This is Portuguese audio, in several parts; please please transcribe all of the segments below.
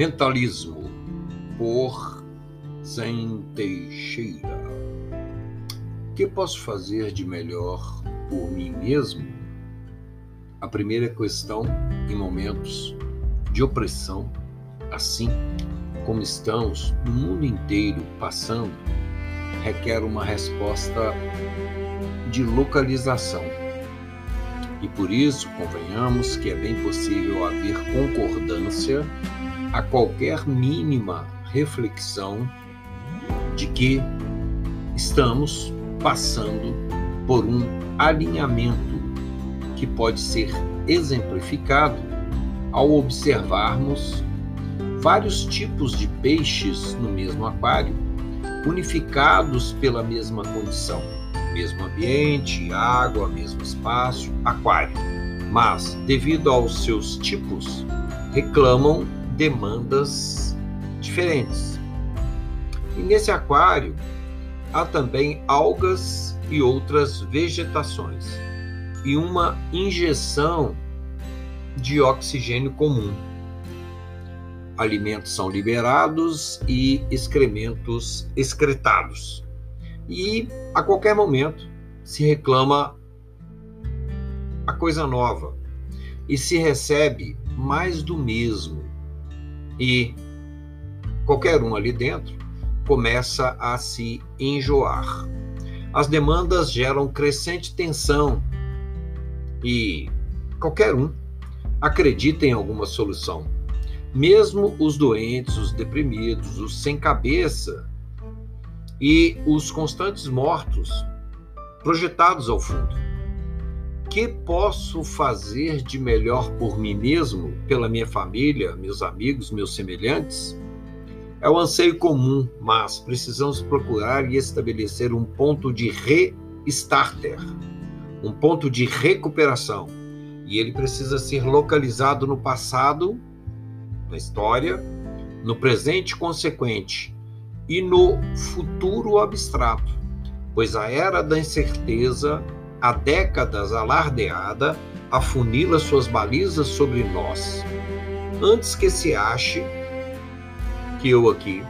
Mentalismo, por Zen Teixeira. O que posso fazer de melhor por mim mesmo? A primeira questão, em momentos de opressão, assim como estamos no mundo inteiro passando, requer uma resposta de localização. E por isso, convenhamos que é bem possível haver concordância a qualquer mínima reflexão de que estamos passando por um alinhamento que pode ser exemplificado ao observarmos vários tipos de peixes no mesmo aquário, unificados pela mesma condição, mesmo ambiente, água, mesmo espaço, aquário, mas devido aos seus tipos, reclamam demandas diferentes. E nesse aquário há também algas e outras vegetações e uma injeção de oxigênio comum. Alimentos são liberados e excrementos excretados. E a qualquer momento se reclama a coisa nova e se recebe mais do mesmo e qualquer um ali dentro começa a se enjoar. As demandas geram crescente tensão e qualquer um acredita em alguma solução. Mesmo os doentes, os deprimidos, os sem cabeça e os constantes mortos projetados ao fundo que posso fazer de melhor por mim mesmo, pela minha família, meus amigos, meus semelhantes? É o anseio comum, mas precisamos procurar e estabelecer um ponto de restarter, um ponto de recuperação. E ele precisa ser localizado no passado, na história, no presente consequente e no futuro abstrato, pois a era da incerteza há décadas alardeada, afunila suas balizas sobre nós. Antes que se ache que eu aqui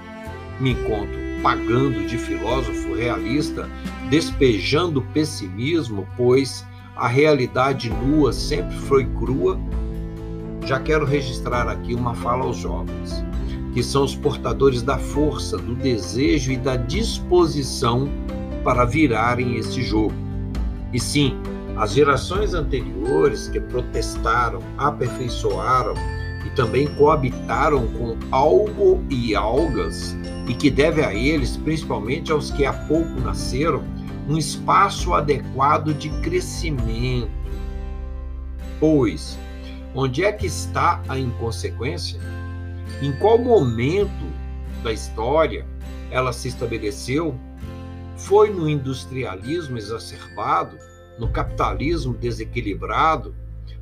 me encontro pagando de filósofo realista, despejando pessimismo, pois a realidade nua sempre foi crua, já quero registrar aqui uma fala aos jovens, que são os portadores da força, do desejo e da disposição para virarem este jogo e sim, as gerações anteriores que protestaram, aperfeiçoaram e também coabitaram com algo e algas, e que deve a eles, principalmente aos que há pouco nasceram, um espaço adequado de crescimento. Pois, onde é que está a inconsequência? Em qual momento da história ela se estabeleceu foi no industrialismo exacerbado, no capitalismo desequilibrado,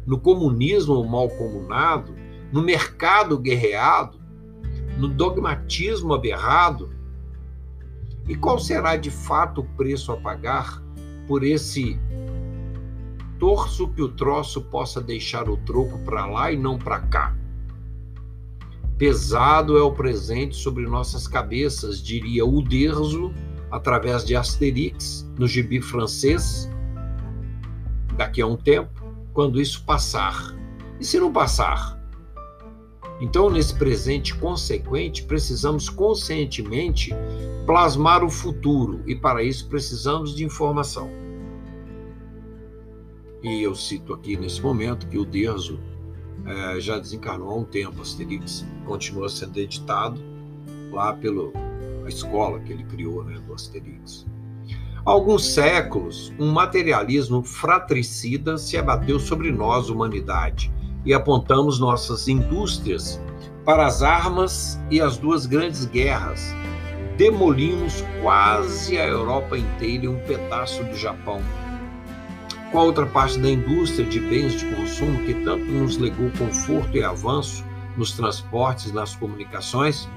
no comunismo malcomunado, no mercado guerreado, no dogmatismo aberrado? E qual será de fato o preço a pagar por esse torço que o troço possa deixar o troco para lá e não para cá? Pesado é o presente sobre nossas cabeças, diria o Derzo através de Asterix no gibi francês daqui a um tempo, quando isso passar. E se não passar? Então, nesse presente consequente, precisamos conscientemente plasmar o futuro e para isso precisamos de informação. E eu cito aqui nesse momento que o Derzo é, já desencarnou há um tempo, Asterix continua sendo editado lá pelo a escola que ele criou, né, do Asterix. Há alguns séculos, um materialismo fratricida se abateu sobre nós, humanidade, e apontamos nossas indústrias para as armas e as duas grandes guerras. Demolimos quase a Europa inteira e um pedaço do Japão. Com a outra parte da indústria de bens de consumo que tanto nos legou conforto e avanço nos transportes, nas comunicações,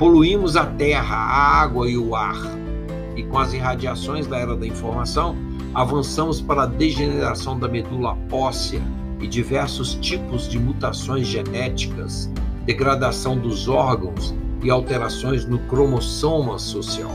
Poluímos a terra, a água e o ar. E com as irradiações da era da informação, avançamos para a degeneração da medula óssea e diversos tipos de mutações genéticas degradação dos órgãos e alterações no cromossoma social.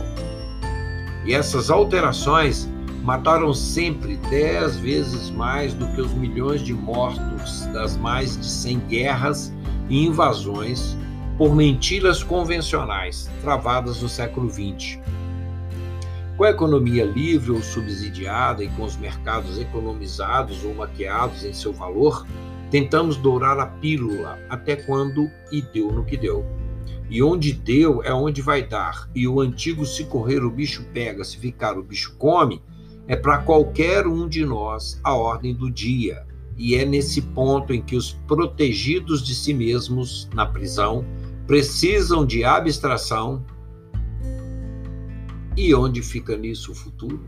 E essas alterações mataram sempre dez vezes mais do que os milhões de mortos das mais de 100 guerras e invasões por mentiras convencionais travadas no século XX. Com a economia livre ou subsidiada e com os mercados economizados ou maquiados em seu valor, tentamos dourar a pílula até quando e deu no que deu. E onde deu é onde vai dar. E o antigo se correr o bicho pega, se ficar o bicho come, é para qualquer um de nós a ordem do dia. E é nesse ponto em que os protegidos de si mesmos na prisão precisam de abstração. E onde fica nisso o futuro?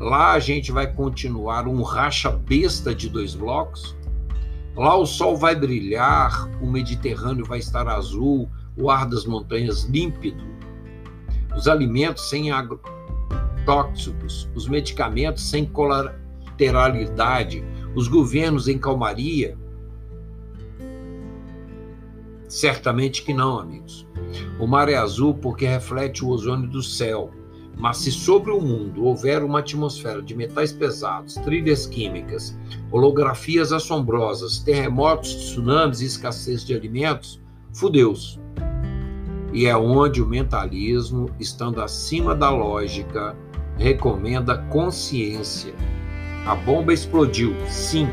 Lá a gente vai continuar um racha besta de dois blocos. Lá o sol vai brilhar, o Mediterrâneo vai estar azul, o ar das montanhas límpido, os alimentos sem agrotóxicos, os medicamentos sem colateralidade, os governos em calmaria. Certamente que não, amigos. O mar é azul porque reflete o ozônio do céu. Mas se sobre o mundo houver uma atmosfera de metais pesados, trilhas químicas, holografias assombrosas, terremotos, tsunamis e escassez de alimentos, fudeu-se. E é onde o mentalismo, estando acima da lógica, recomenda consciência. A bomba explodiu, sim.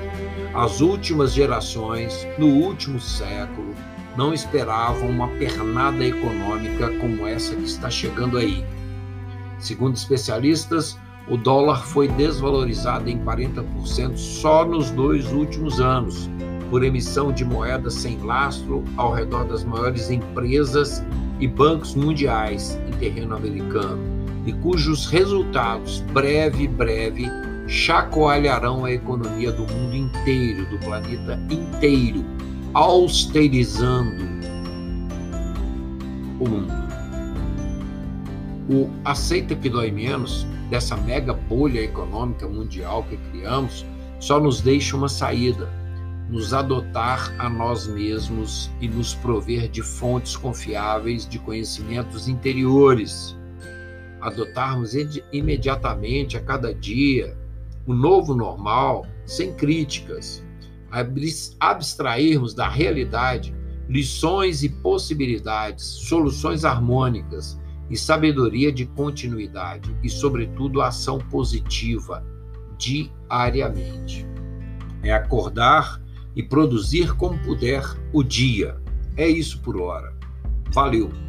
As últimas gerações, no último século, não esperavam uma pernada econômica como essa que está chegando aí. Segundo especialistas, o dólar foi desvalorizado em 40% só nos dois últimos anos, por emissão de moedas sem lastro ao redor das maiores empresas e bancos mundiais em terreno americano, e cujos resultados, breve, breve, chacoalharão a economia do mundo inteiro, do planeta inteiro, austerizando o mundo o aceita que dói menos dessa mega bolha econômica mundial que criamos só nos deixa uma saída: nos adotar a nós mesmos e nos prover de fontes confiáveis de conhecimentos interiores. Adotarmos imediatamente a cada dia o novo normal, sem críticas. Abstrairmos da realidade lições e possibilidades, soluções harmônicas e sabedoria de continuidade e, sobretudo, ação positiva diariamente. É acordar e produzir como puder o dia. É isso por hora. Valeu!